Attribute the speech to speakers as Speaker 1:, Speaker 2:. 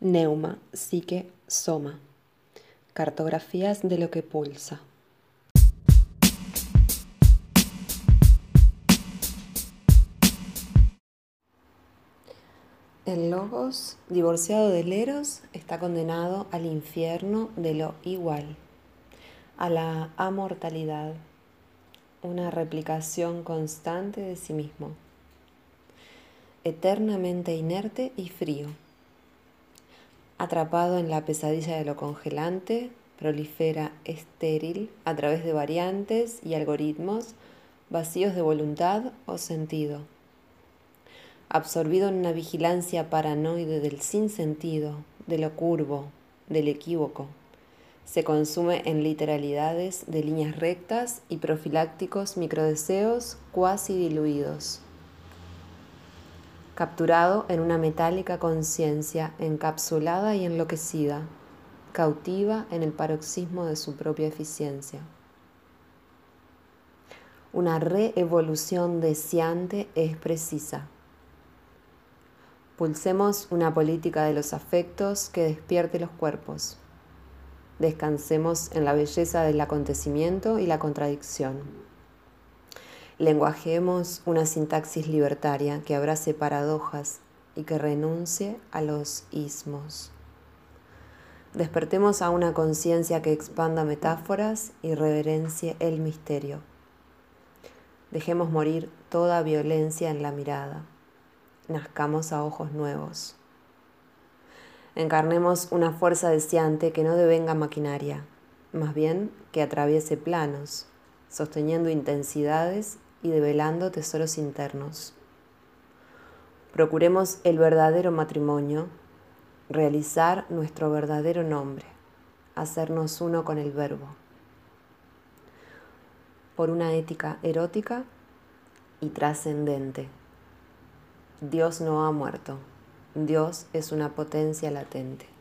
Speaker 1: Neuma, psique, soma. Cartografías de lo que pulsa. El logos, divorciado del eros, está condenado al infierno de lo igual, a la amortalidad, una replicación constante de sí mismo, eternamente inerte y frío atrapado en la pesadilla de lo congelante, prolifera estéril a través de variantes y algoritmos vacíos de voluntad o sentido. Absorbido en una vigilancia paranoide del sinsentido, de lo curvo, del equívoco. Se consume en literalidades de líneas rectas y profilácticos microdeseos cuasi diluidos capturado en una metálica conciencia encapsulada y enloquecida, cautiva en el paroxismo de su propia eficiencia. Una reevolución deseante es precisa. Pulsemos una política de los afectos que despierte los cuerpos. Descansemos en la belleza del acontecimiento y la contradicción lenguajemos una sintaxis libertaria que abrace paradojas y que renuncie a los ismos. Despertemos a una conciencia que expanda metáforas y reverencie el misterio. Dejemos morir toda violencia en la mirada. Nazcamos a ojos nuevos. Encarnemos una fuerza deseante que no devenga maquinaria, más bien que atraviese planos, sosteniendo intensidades y develando tesoros internos. Procuremos el verdadero matrimonio, realizar nuestro verdadero nombre, hacernos uno con el verbo. Por una ética erótica y trascendente. Dios no ha muerto, Dios es una potencia latente.